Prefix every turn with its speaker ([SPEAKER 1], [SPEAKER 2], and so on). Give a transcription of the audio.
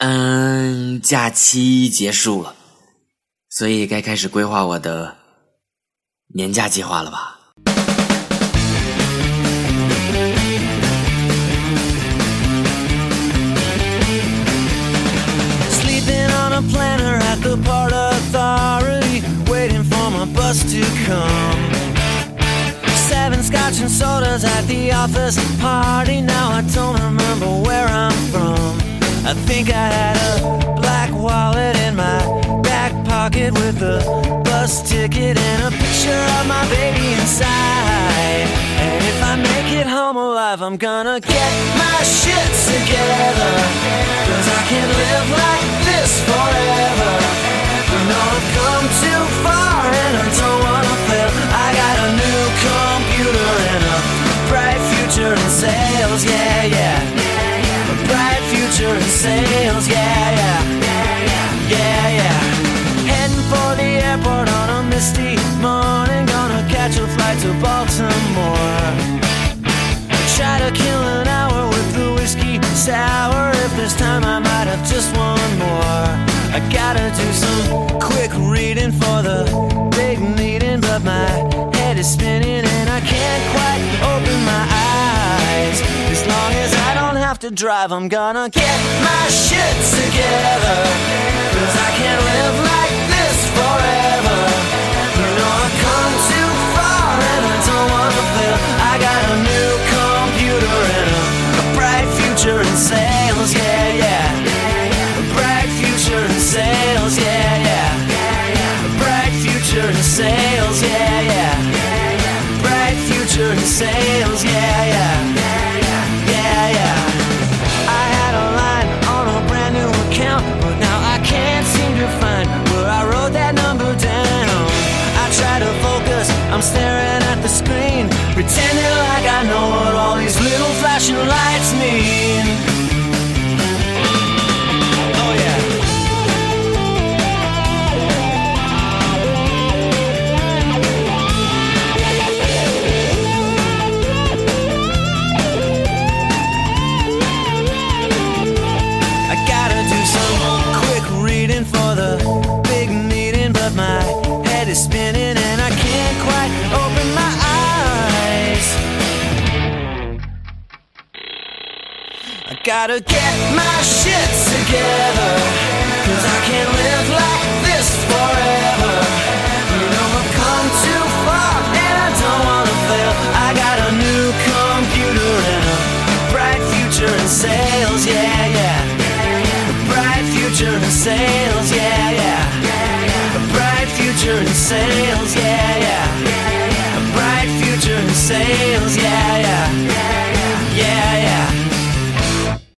[SPEAKER 1] 嗯，假期结束了，所以该开始规划我的年假计划了吧
[SPEAKER 2] ？scotch and sodas at the office party. Now I don't remember where I'm from. I think I had a black wallet in my back pocket with a bus ticket and a picture of my baby inside. And if I make it home alive, I'm gonna get my shit together. Cause I can't live like this forever. Future in sales, yeah, yeah, yeah, yeah. Heading for the airport on a misty morning, gonna catch a flight to Baltimore. Try to kill an hour with the whiskey sour. If there's time, I might have just one more. I gotta do some quick reading for the big meeting, but my head is spinning to drive, I'm gonna get my shit together. Cause I can't live like this forever. You know I've come too far and I don't wanna fail. I got a new computer and a, a bright future in sales, I'm staring at the screen, pretending like I know what all these little flashing lights mean. gotta get my shit together. Cause I can't live like this forever. You know I've come too far and I don't wanna fail. I got a new computer and a bright future in sales, yeah, yeah. A bright future in sales, yeah, yeah. A bright future in sales, yeah, yeah. A bright future in sales, yeah.